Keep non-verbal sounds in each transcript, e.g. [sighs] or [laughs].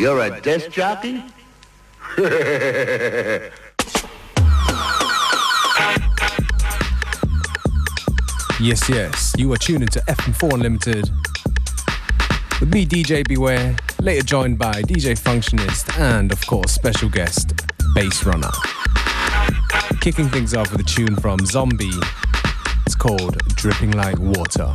You're a disc jockey? [laughs] yes, yes, you are tuned into FM4 Unlimited. With me, DJ Beware, later joined by DJ Functionist and, of course, special guest, Bass Runner. Kicking things off with a tune from Zombie. It's called Dripping Like Water.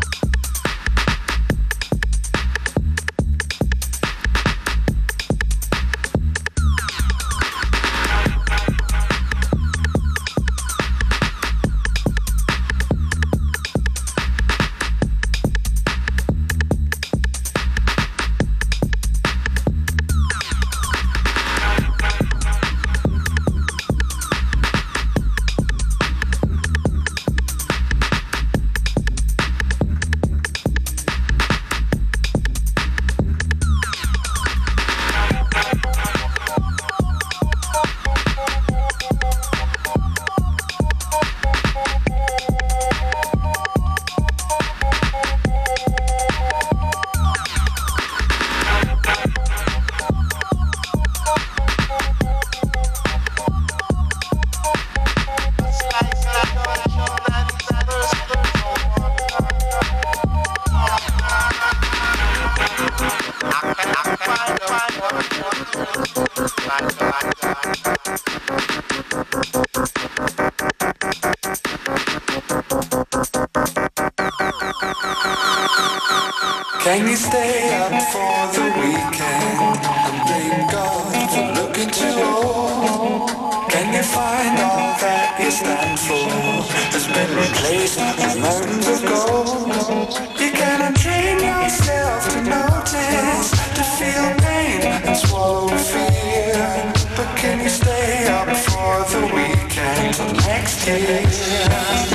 Can you stay up for the weekend and thank God for looking too old? Can you find all that you stand for has been replaced with mountains of gold? You can untrain yourself to notice, to feel pain and swallow fear. But can you stay up for the weekend till next year?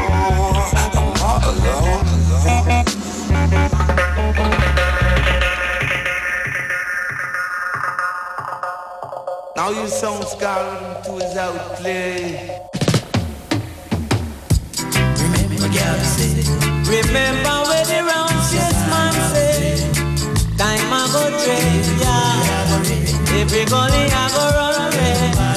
the sound scar to his outplay. Remember, girl, say, remember when the round six man say, time I go trade, yeah. Every gully I go run away,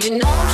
you know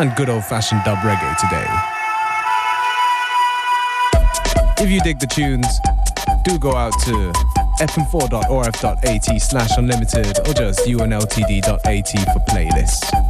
and good old fashioned dub reggae today. If you dig the tunes, do go out to fm4.orf.at slash unlimited or just unltd.at for playlists.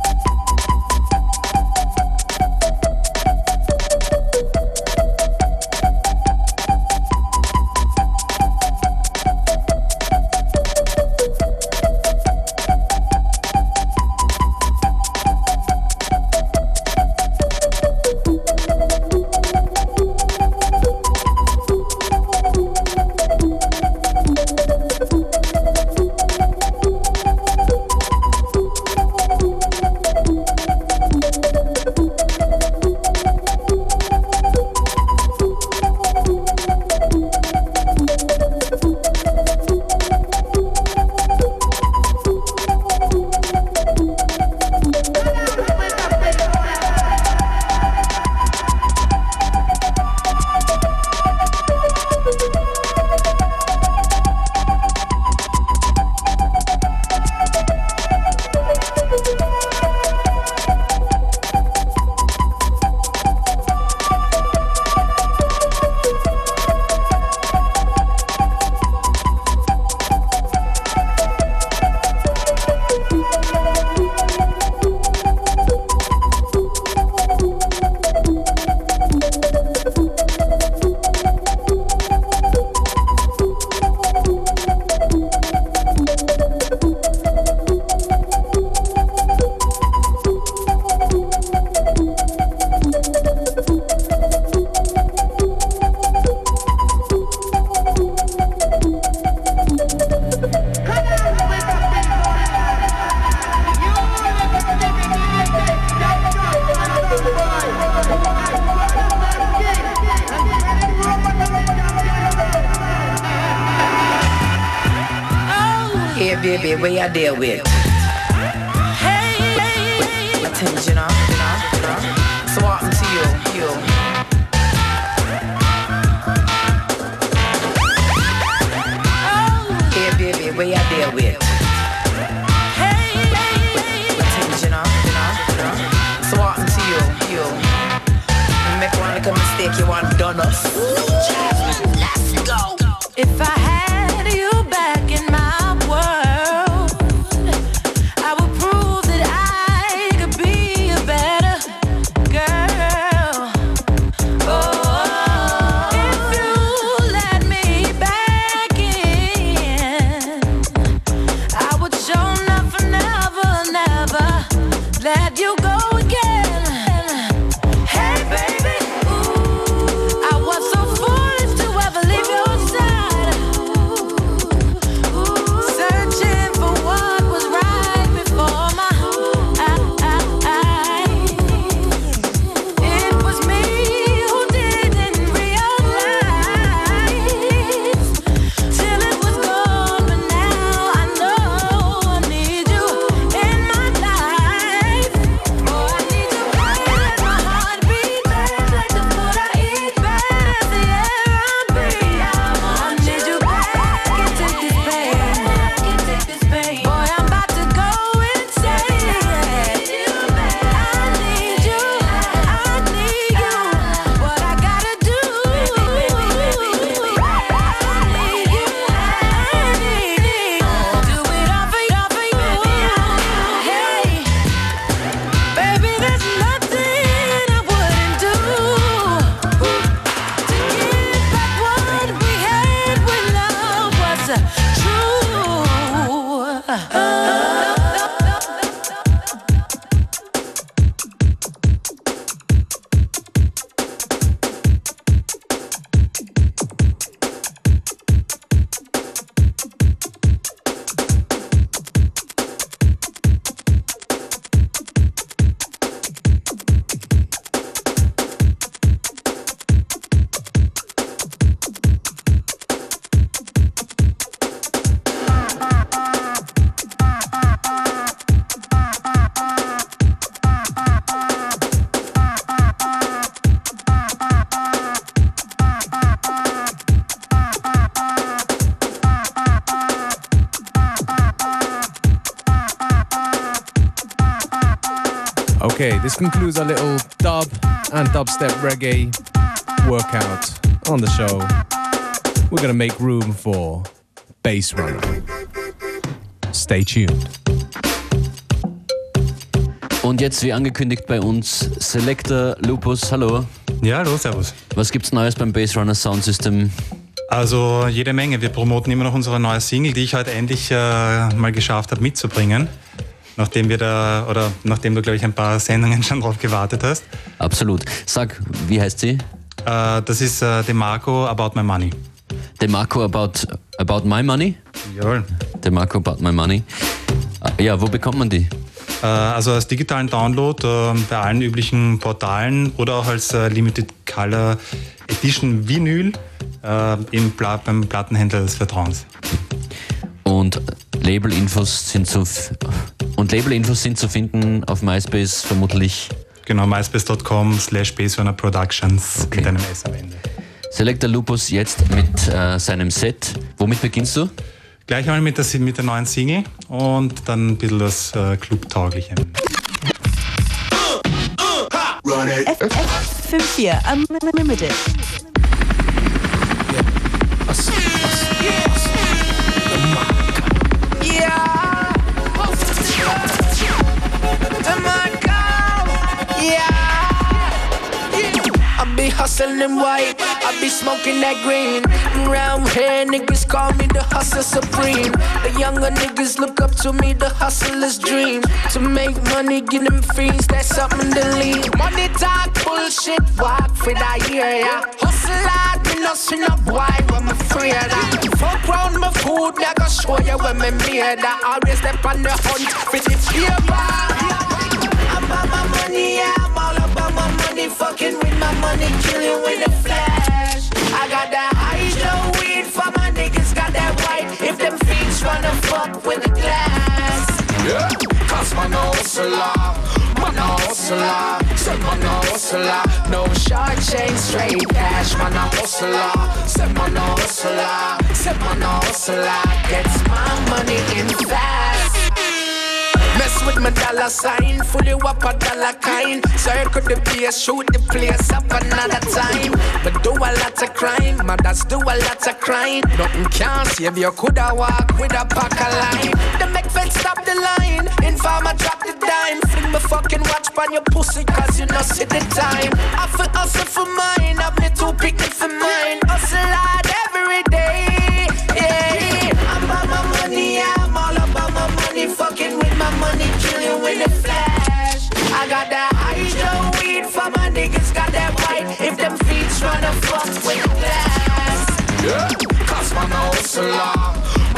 Deal with. Hey, attention, you know, you know, you know. So what to you, you? Oh. Hey, baby, where you deal with? You you you you, you? You make one little mistake, you want done us. Concludes our little dub and dubstep reggae workout on the show. We're gonna make room for Bass Runner. Stay tuned. Und jetzt, wie angekündigt bei uns, Selector Lupus, hallo. Ja, hallo, servus. Was gibt's Neues beim Bass Runner Sound System? Also jede Menge. Wir promoten immer noch unsere neue Single, die ich heute endlich äh, mal geschafft habe mitzubringen. Nachdem wir da, oder nachdem du, glaube ich, ein paar Sendungen schon drauf gewartet hast. Absolut. Sag, wie heißt sie? Äh, das ist äh, DeMarco About My Money. DeMarco About, about My Money? Jawohl. DeMarco About My Money. Äh, Ja, wo bekommt man die? Äh, also als digitalen Download äh, bei allen üblichen Portalen oder auch als äh, Limited Color Edition Vinyl äh, im Pla beim Plattenhändler des Vertrauens. Und Labelinfos sind zu und Labelinfos sind zu finden auf MySpace vermutlich. Genau, myspace.com slash Productions Okay. mit einem S am Ende. Selector Lupus jetzt mit äh, seinem Set. Womit beginnst du? Gleich einmal mit der, mit der neuen Single und dann ein bisschen das äh, Clubtaugliche. FM4 Unlimited. Hustling white, I be smoking that green. Round here, niggas call me the hustler supreme. The younger niggas look up to me, the hustler's dream. To make money, get them fiends, that's something to leave. Money talk, bullshit, walk for that year, yeah. Hustle hard, me no see no boy when me free of that. Fuck round my food, me I go show you when me made that. Always step on the hunt for the paper. I'm about my money, yeah, money. Fucking with my money, killing with the flash. I got that hydro weed for my niggas, got that white. If them fiends wanna fuck with the glass. Yeah, cause my no hustler, my no hustler, say my no hustler. No short chain, straight cash, my no hustler, say my no hustler, say my no hustler. Gets my money in fast. With my dollar sign, fully up a dollar kind. Circle the place, shoot the place up another time. But do a lot of crime, mothers do a lot of crime. Nothing can save you, coulda walk with a pack of line. The make fed stop the line, informer drop the dime. Fling me fucking watch on your pussy, cause you know see the time. I feel hustle for mine, been too picky for mine. Hustle hard every day, yeah. I'm killing with the flash. I got that hydro weed for my niggas, got that white. If them feet tryna fuck with the glass. Yeah, cause my no hustler,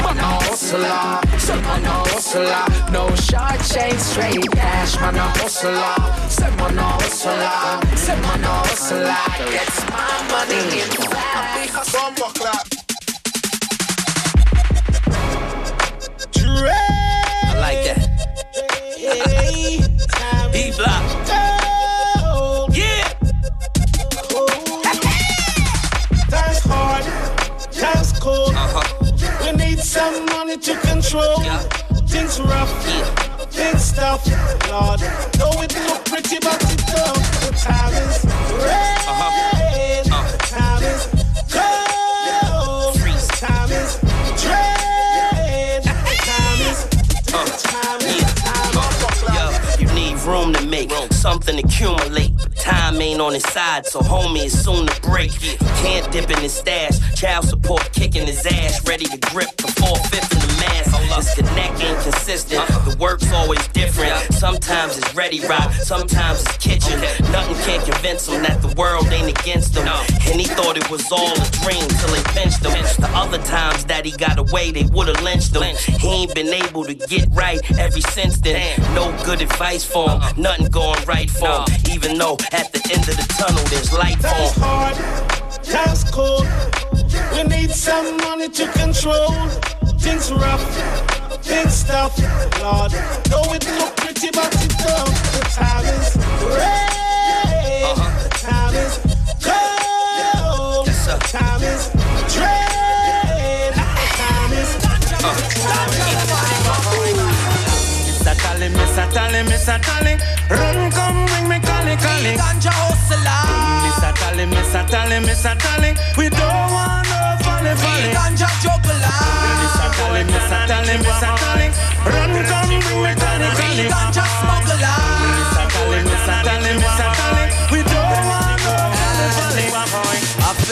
my no hustler, say my no hustler. No short chain, straight cash, my no hustler, say my no hustler, say my no hustler. Gets my money in fast. I like that. B block. Yeah. [laughs] Times hard, times cold. Uh-huh. We need some money to control. Yeah. Things rough, things tough. Lord, though it look pretty, but it don't. The time is something accumulate. Time ain't on his side, so homie is soon to break. Can't dip in his stash. Child support kicking his ass, ready to grip the four fifth in the mass. Disconnect ain't consistent. The work's always different. Sometimes it's ready rock, sometimes it's kitchen. Nothing can convince him that the world ain't against him. And he thought it was all a dream till they pinched him. The other times that he got away, they would've lynched him. He ain't been able to get right ever since then. No good advice for him, nothing going right for him. Even though at the end of the tunnel there's light Times hard, times cold. We need some money to control. Things rough, things tough. Lord, though it look pretty, but it don't. The time is red. Uh-huh. The time is cold. Yes, sir. The time is dread. The time is. Miss a Tally, Miss a Tally, Miss a Tally, run. Ganja hustler. Miss a tally, miss a tally, miss a tally. We don't want no folly, folly. Ganja juggler. Miss a tally, miss a tally, miss a tally. Run, come, bring. Ganja smuggler.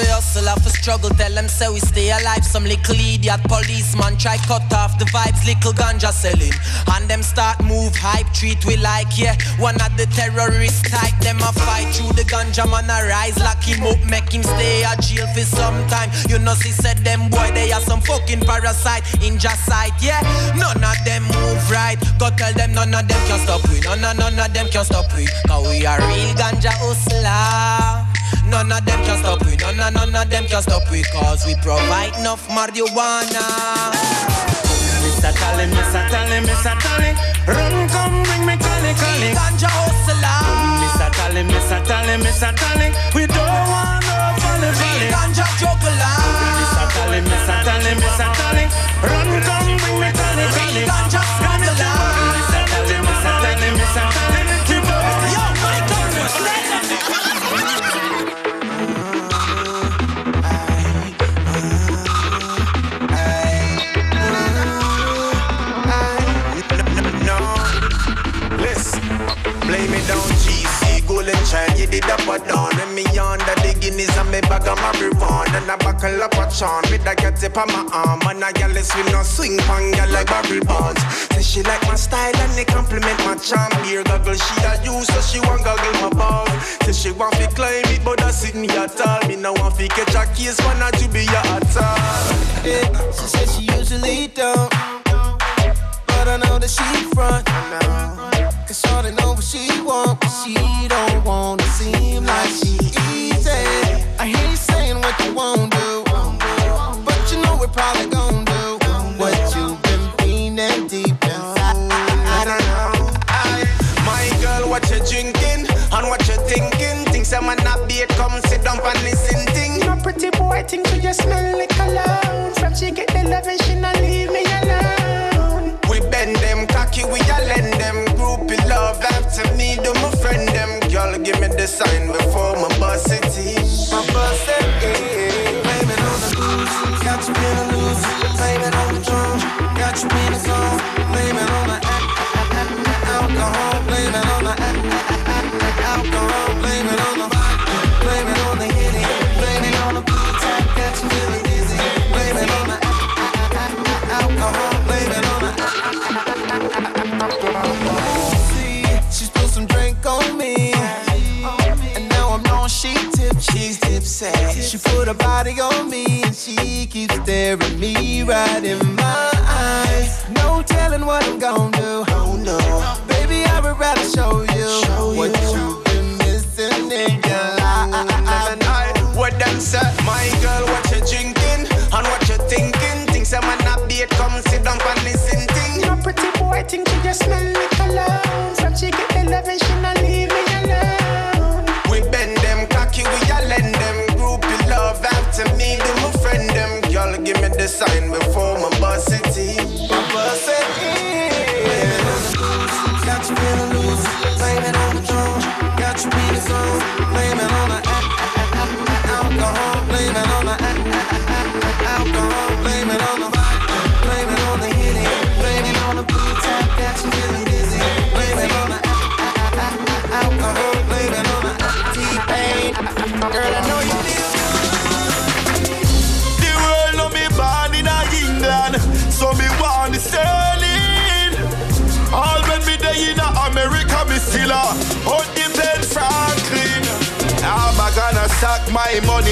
I feel hustle, I for struggle, tell them say we stay alive. Some little idiot policeman try cut off the vibes, little ganja selling. And them start move hype, treat we like, yeah. One of the terrorist type, them a fight through the ganja man a rise, lock him up, make him stay a jail for some time. You know, she said them boy, they are some fucking parasite in just sight, yeah. None of them move right. Go tell them none of them can stop we. None, none, none of them can stop we. Cause we are real ganja hustler. None of them can stop we. None, none, none of them can stop we. Cause we provide enough marijuana. Mr. Tally, Mr. Tally, Mr. Tally. Run, come bring me Cali, Cali. Ganja hustler. Mr. Tally, Mr. Tally, Mr. Tally. We don't want no folly, folly. Ganja juggler. Mr. Tally, Mr. Tally, Mr. Tally. Run, come bring me Cali, Cali. Ganja did up or down. When me under the Guinness and me bag of marijuana and a buckle up a charm with a cat tip on my arm and a gal is with no swing pan gal like barrel bonds. Say she like my style and they compliment my charm. Beer goggle she a use so she want goggle my balls. Say she want fi climb it but I me at all. Me no want fi catch a case for not to be a at all. She said she usually don't, but I know that she front. Cause shorty know what she want, but she don't wanna seem like she easy. I hear you saying what you won't do, but you know we're probably gon' do what you've been feeling deep inside. I don't know. I, my girl, what you drinking and what you thinking? Things I'm not be come sit down and listen thing. No pretty boy, think you just smell like cologne. From she get the love and she not leave me give me the sign before my bus city. My bus tipsy. She put her body on me, and she keeps staring me right in my eyes. No telling what I'm gonna do. Oh no, baby, I would rather show you what you've been missing in your life. What them say? My girl, what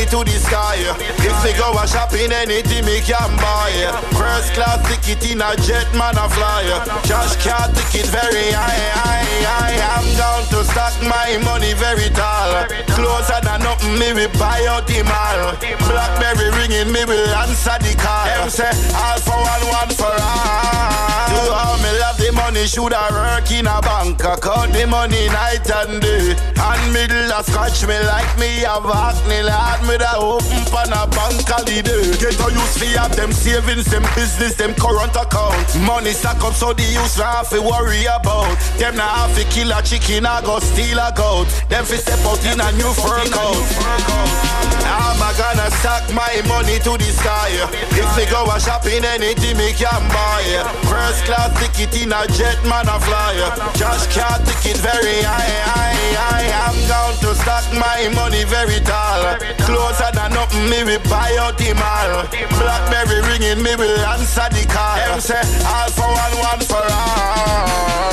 to the sky. If we go a shopping, anything me can buy. First class ticket in a jet, man a fly. Cash card ticket very high, high, high. I'm down to stack my money very tall. Closer than nothing, me will buy out the mall. Blackberry ringing, me will answer the call. Them say all for one, one for all. Do all me love the money should I work in a bank. I count the money night and day. And middle a scratch me like me have acne. Lord, me da open pan a bank holiday. Get a use for have them savings, them business, them current account. Money stack up so the use not to worry about. Them not have to kill a chicken, I go steal a goat. Them fi step out in a new fur coat. I'm a gonna stack my money to the sky. If we go a shopping, anything me can buy. First class ticket in a jet, man a fly. Cash card ticket very high, high, high. I'm going to stack my money very tall. Closer than nothing, me will buy out the mall. Blackberry ringing, me will answer the call. Them say all for one, one for all.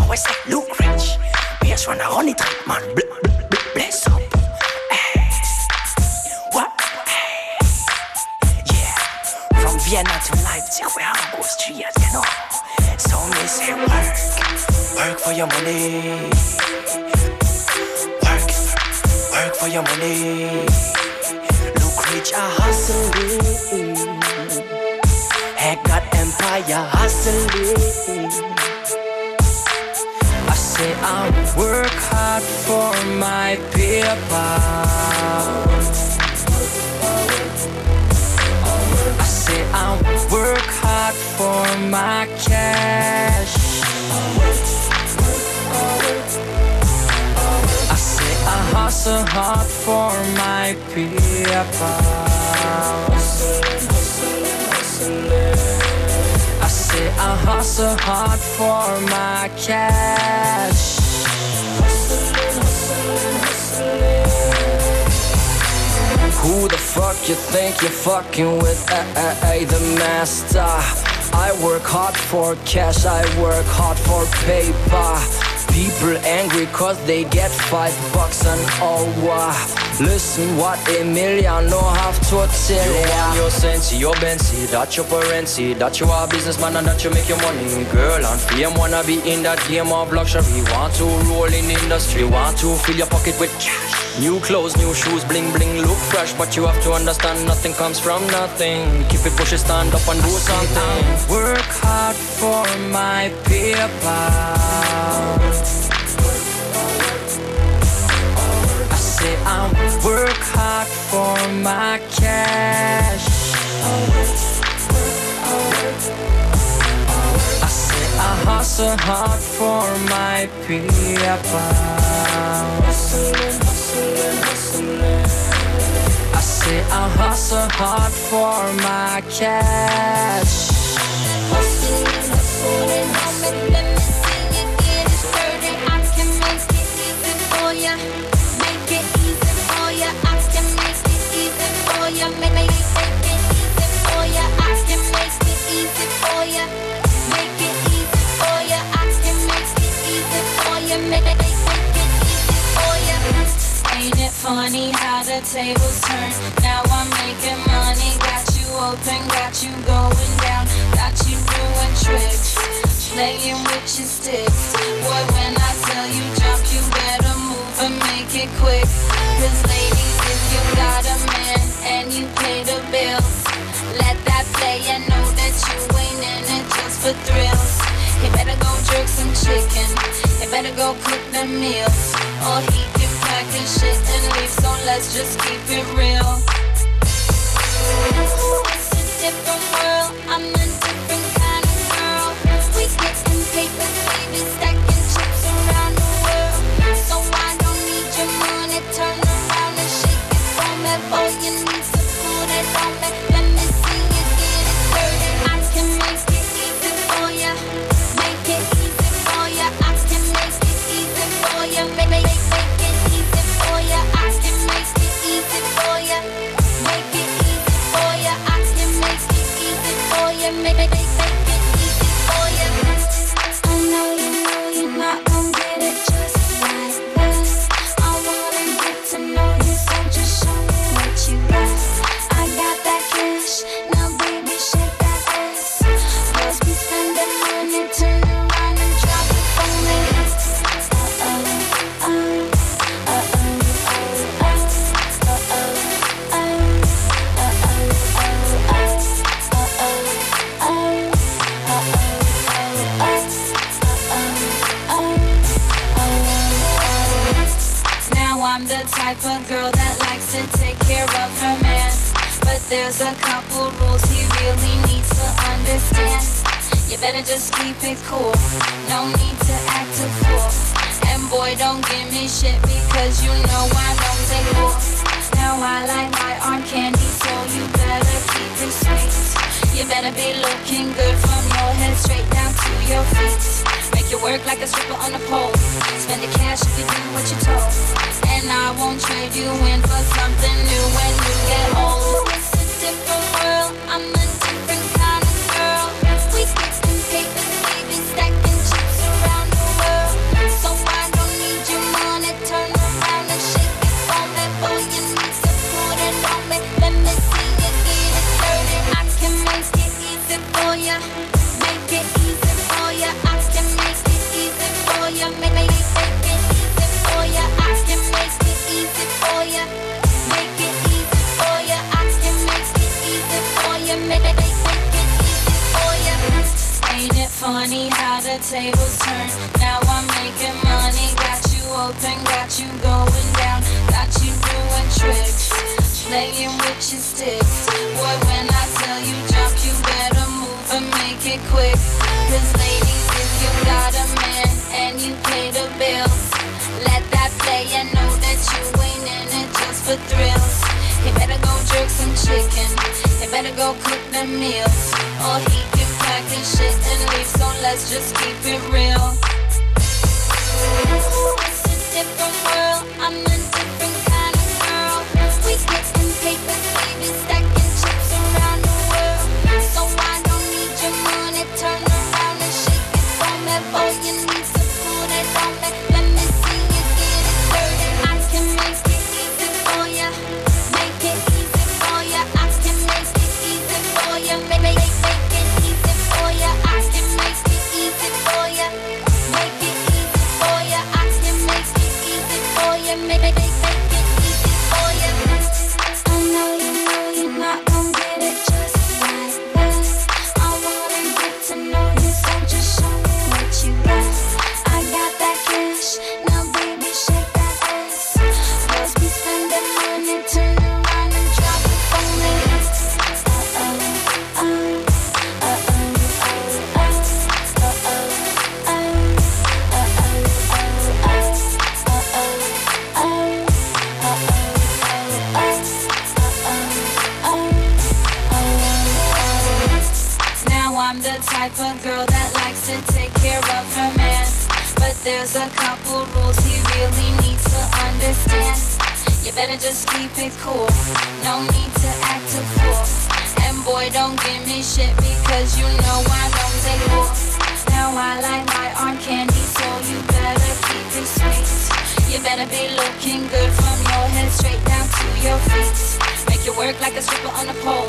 Always say look rich. We just wanna honey trap, man. Vienna to Leipzig, we are go street, you know. So me say work, work for your money. Work, work for your money. Look rich, I hustling. Head got empire hustling. I say I work hard for my paper. Say I work hard for my cash. I say I hustle hard for my paper. I say I hustle hard for my cash. Who the fuck you think you're fucking with? Uh, the master. I work hard for cash, I work hard for paper. People angry cause they get five bucks an hour. Listen what Emiliano have to tell You ya. want your sense, your Benzi, that your parency, that you are a businessman and that you make your money. Girl and fame wanna be in that game of luxury. Want to roll in industry, want to fill your pocket with cash. New clothes, new shoes, bling bling, look fresh, but you have to understand nothing comes from nothing. Keep it pushing, stand up and do something. Work hard for my. I say I work hard for my cash. I say I hustle hard for my I say I hustle hard for my cash. Ain't it funny how the tables turn? Now I'm making money, got you open, got you going down, got you doing tricks, playing with your sticks. Boy, when I tell you jump, you better move and make it quick. Cause ladies, if you got a man and you pay the bills, let that player know that you ain't in it just for thrills. He better go jerk some chicken. He better go cook the meals. Or he can shit and leave. So let's just keep it real. It's a different world. I'm a different kind of girl. We getting paper, baby, stacking type of girl that likes to take care of her man. But there's a couple rules he really needs to understand. You better just keep it cool, no need to act a fool. And boy don't give me shit because you know I don't take rules Now I like my arm candy so you better keep it straight. You better be looking good from your head straight down to your feet. Make your work like a stripper on a pole. Spend the cash if you do what you're told. And I won't trade you in for something new when you get old. It's a different world. I'm a different kind of girl. We paper, baby, stacking chips around the world. So I don't need your money. Turn around and shake it for me, boy. You need me. Let me see you get it. I can it for ya. Funny how the tables turn? Now I'm making money. Got you open, got you going down, got you doing tricks, playing with your sticks. Boy, when I tell you jump, you better move and make it quick. Cause ladies, if you got a man and you pay the bills, let that player know that you ain't in it just for thrills. He better go jerk some chicken. He better go cook the meals. Or he let's just keep it real. Work like a stripper on a pole.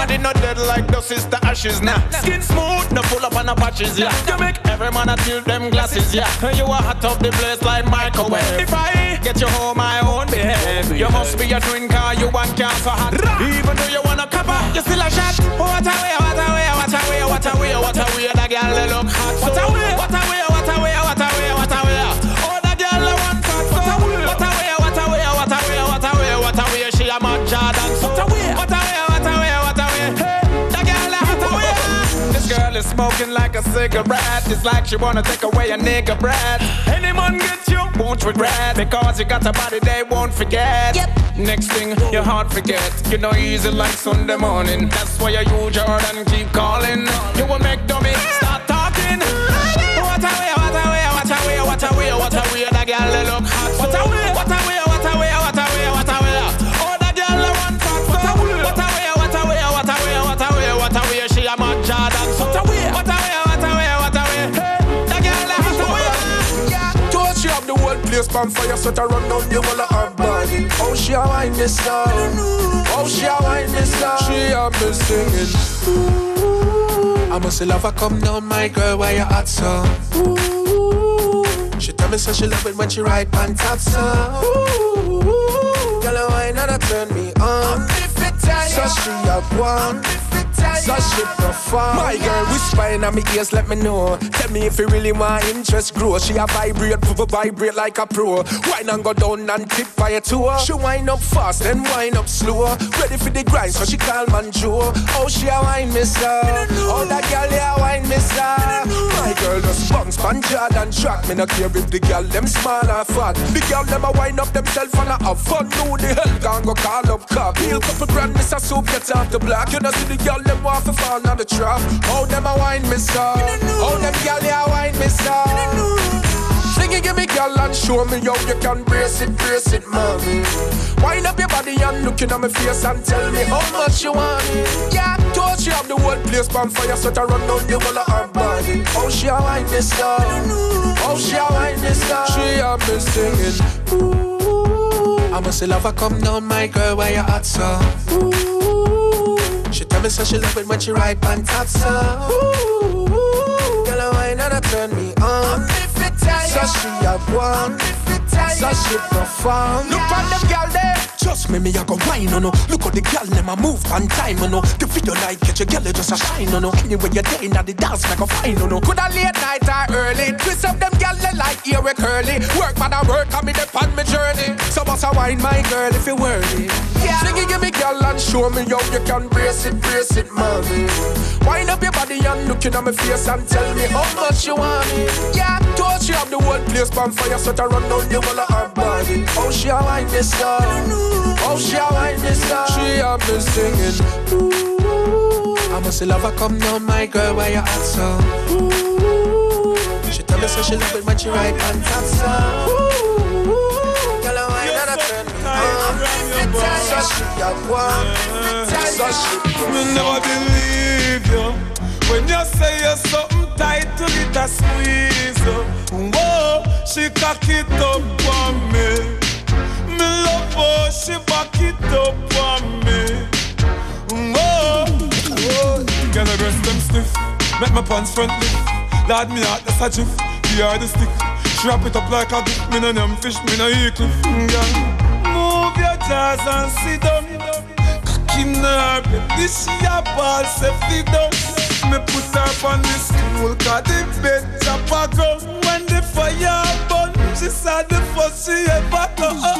Body not dead like dust sister the ashes, nah. Skin smooth, no pull up on the patches, yeah. You make every man a tilt them glasses, yeah. You are hot up the place like microwave. If I get you home, my own behavior. You must be a twin car, you want so hot. Even though you wanna cover, you still a shot. What a way, what a way, what a way, what a way, what a way, that girl look hot. What a way, what a is smoking like a cigarette. It's like she wanna take away a nigga breath. Anyone get you, won't regret. Because you got a body they won't forget. Yep. Next thing, your heart forget. You know easy like Sunday morning. That's why you use Jordan keep calling. You will make dummy start on fire, so to run down the wall of her body. Oh, she a wine this song. Oh, she a wine this song. She a me singing. Ooh, I must love her come down, my girl, why you hot so? Ooh, she tell me so she love it when she ride on top so. Ooh, girl, and a turn me on. So she a one. So she perform. My girl whispering at me ears, let me know. Tell me if you really want interest grow. She a vibrate, vibrate like a pro. Wine and go down and tip by a tour. She wind up fast, then wind up slow. Ready for the grind, so she call man Joe. Oh, she a wine mister. Oh, that girl, yeah, wine mister. My girl just bounce pan Jordan track. Me not care if the girl them small or fat. The girl them a wind up themself and a have fun. Who the hell can go call up cop? Heal couple brand, Mr. Soup get off the block. You know see the girl them want to fall on the trap. Oh, them a wine mister. Oh, them girl yeah wine mister. Sing it, give me girl and show me how you can brace it, brace it, mommy. Wind up your body and looking at my face and tell me how much you want me. Yeah, told she have the whole place on fire, so to run down the whole of her body. Oh, she a wine this girl. Oh, she a wine this girl. She a me singing. Ooh, I must love her come down, my girl, why you hot so? Ooh, me so she love it when she ride on top so. Ooh, girl, a wine and a turn me on. So she a one. So she perform. Look on them girl there. Trust me, me a go wine, no oh no. Look how the girl them a move on time, no no. The video night catch a girl they just a shine, no no. Anyway you day inna the dance like a fine, no no. Coulda late night or early. Twist up them girl they like ear with curly. Work man a work, and me dey on me journey. So must a wine my girl if you worthy. Yeah. Sing it, give me girl and show me how you can brace it, brace it, mommy. Wind up your body and looking at my face and tell me how much you want me. Yeah, she have the whole place on fire, so to run down the whole of her body. Oh, she a wine this girl. Oh, she a wine this girl. She a me singing. Ooh, I must love her come down, my girl, why you hot so? Ooh, she tell me so she love it when she ride on top so. Ooh, girl, I wine and I turn on. So she a one. So she Me never believe you when you say you're something tight to it a squeeze up. Whoa, she cock it up on me. Me love how she back it up on me. Whoa, whoa. Girl, the breast them stiff, make my pants front lift. Lad me out, that's a jiff. The the stick, she wrap it up like a gift. Me no them fish, me no eat cliff. Girl, move your jaws and sit down. Cocky nerve, this she a ball safety down. Me put her on the stool, cause the bed chop a go. When the fire burn, she said the first she ever go.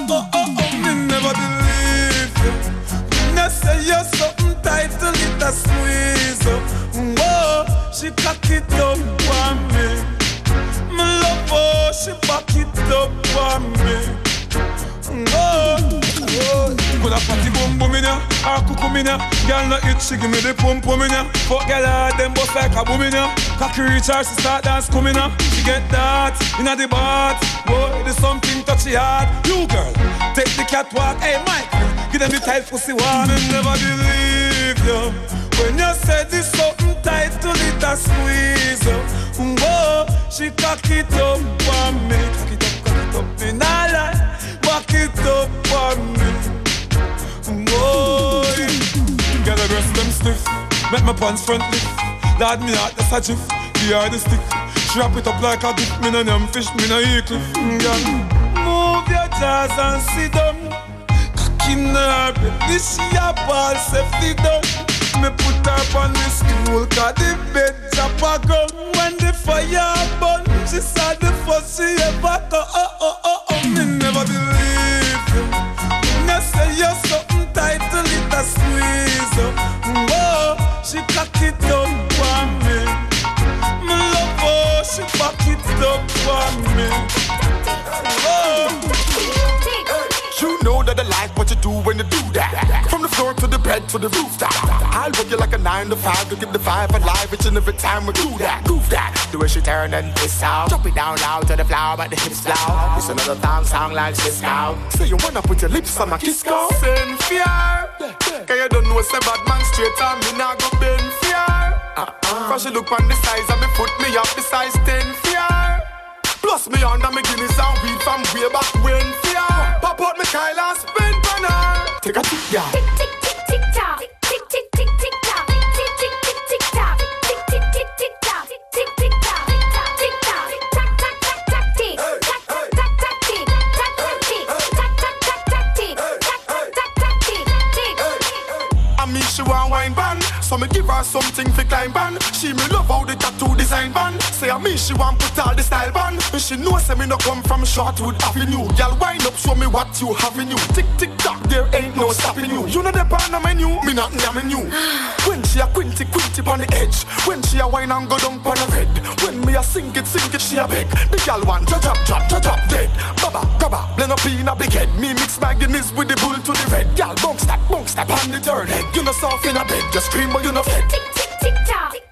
In ya. Girl no itch, she give me the pum pum in ya. Fuck girl hard, them bust like a boom ya. Cocky reach she start dance coming ya. She get that inna the bath. Boy, there's something touchy hard. You girl, take the catwalk. Hey Mike, give them the tight pussy one. Me never believe you when you say this something tight to it a squeeze up. Whoa, she cock it up on me. Cock it up, cock it up, me nah. Back it up on me. Whoa, the breast them stiff, make my pants front lift. Lad me out, that's a jiff. The stick, wrap it up like a gift. Me no name fish, me no eat cliff. Mm, Girl, move your jaws and sit down. Cocky nerve, this a ball safety down. Me put her on the stool, cause the bed chop a go. When the fire burn, she saw the first she ever go. Oh, oh, oh, oh, oh, me never believe you. Me say you're something tight to it up. Whoa, she cock it up on me. Me love she back it up on me. You know that I like what you do when you do that. From the floor to the bed to the rooftop. I'll work you like a nine to five to get the five alive each and every time we do that. Groove that. The way she turn and twist out. Drop it down loud to the flower, but the hips loud. It's another thong song like this now. So you wanna put your lips on my kiss go? Send fear. Cause you don't know say bad man straight on me now go bend fear. Uh-uh. Cause she look on the size of me foot me up the size 10 fear. Plus me under me Guinness and weed from way back when fear. Pop out me Kyle and spin on her. Take a tick, yeah. Tick tick So me give her something for climb ban. She me love how the tattoo design ban. Say I mean she want put all the style ban. And she know say me no come from Shortwood Avenue. Girl wind up show me what you have in you. Tick tick tock there ain't no stopping you. You know the pan on menu Me not yamming you. [sighs] When she a quinty quinty on the edge. When she a wine and go down on the red. When me a sing it sing it she a beg. The girl want drop drop to drop dead. Baba grabba blend up in a big head. Me mix my Guinness with the bull to the red. Girl bounce that bounce that on the third head. You know soft in a bed. Just scream but you know fed. Tick tick tick tock.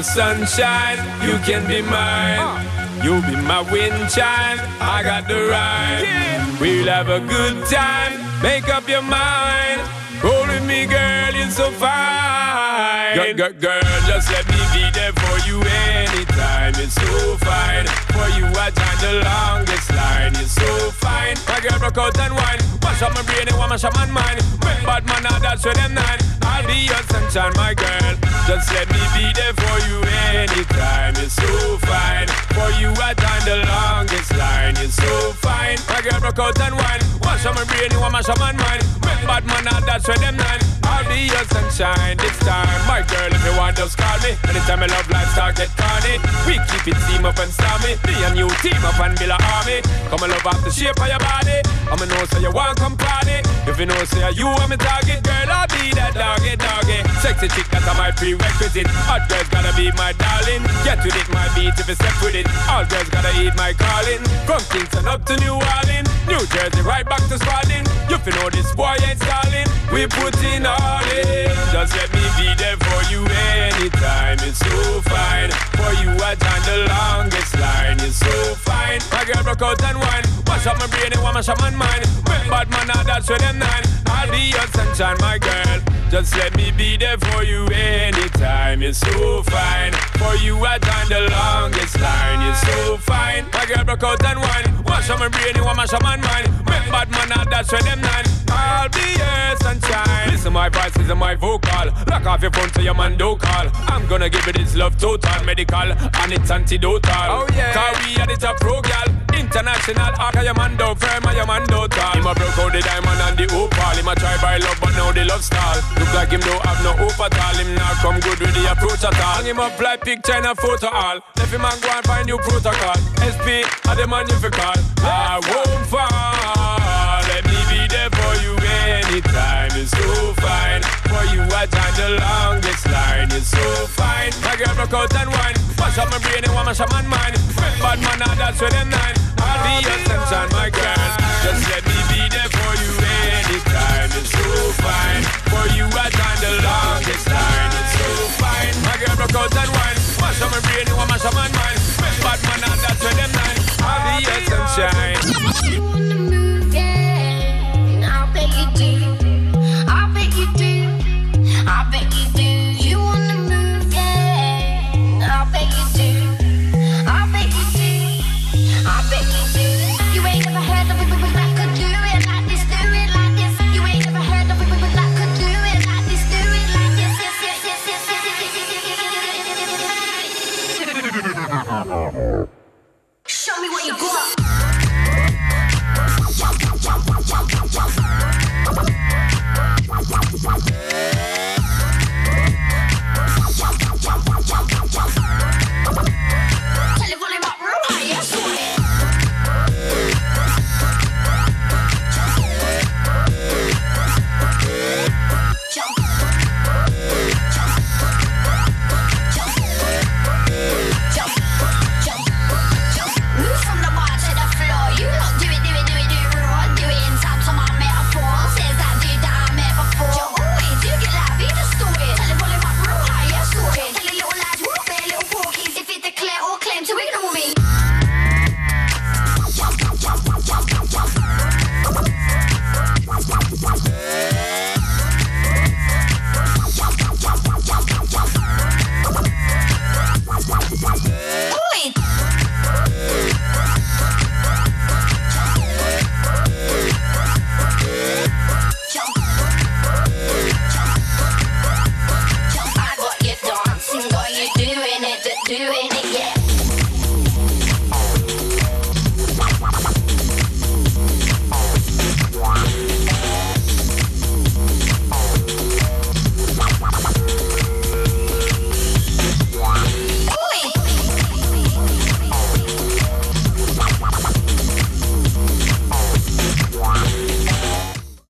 Your sunshine, you can be mine. Uh. You'll be my wind chime, I got the rhyme. We'll have a good time, make up your mind. Roll with me, girl, you're so fine. Girl, girl, girl, just let me be there for you anytime. It's so fine. For you, I time the longest line. You're so fine. My girl, broke out and wine. Mash up my brain and mash up my mind. Make bad man, now that's where them nine. I'll be your sunshine, my girl. Just let me be there for you anytime. You're so fine. For you, I time the longest line. You're so fine. My girl, broke out and wine. Mash up my brain and mash up my mind. Make bad man, now that's where them nine. I'll be your sunshine this time. My girl, if you want, just call me. Anytime I love life start get corny. We keep it team up and stormy. Me and you team up and build a army. Come and love up the shape of your body. I'ma know say you want come party. If you know say you want me target, girl, I'll be that doggy doggy. Sexy chick, that's my prerequisite. Hot girls gotta be my darling. Get with it, my beat if you step with it. All girls gotta eat my calling. From Kingston up to New Orleans, New Jersey right back to Spalding. You fi know this boy ain't stalling. We put in all in. Just let me be there for you anytime. It's so fine. For you, I time the longest line. You're so fine. My girl broke out and wine. Wash up my brain and wash up my mind. Make bad man, now that's where them nine. I'll be your sunshine, my girl. Just let me be there for you anytime. You're so fine. For you, I time the longest line. You're so fine. My girl broke out and wine. Wash up my brain and wash up my mind. Make bad man, now that's where them nine. I'll be your sunshine. Listen, my voice is my vocal. Lock off your phone so your man don't call. I'm gonna give it its love total, medical, and it's antidotal. Oh yeah. Cause we are the top pro gal. International, okay, your man don't firm, and your man don't tall. Him a broke out the diamond and the opal. Him a try by love, but now the love stall. Look like him don't have no hope at all. Him not come good with the approach at all. Hang him up like picture in a photo all. Left him and go and find new protocol. SP, are the call. I won't fall. Let me be there for you anytime. It's so fine. For you, I time the longest line. It's so fine. My girl broke out and wine. Mash up my brain and mash up my mind. Bad man, now that's where them nine. I'll be your sunshine, my girl. Just let me be there for you anytime. It's so fine. For you, I time the longest line. It's so fine. My girl broke out and wine. Mash up my brain and mash up my mind. Bad man, that's where them nine. I'll be your sunshine. Uh-oh.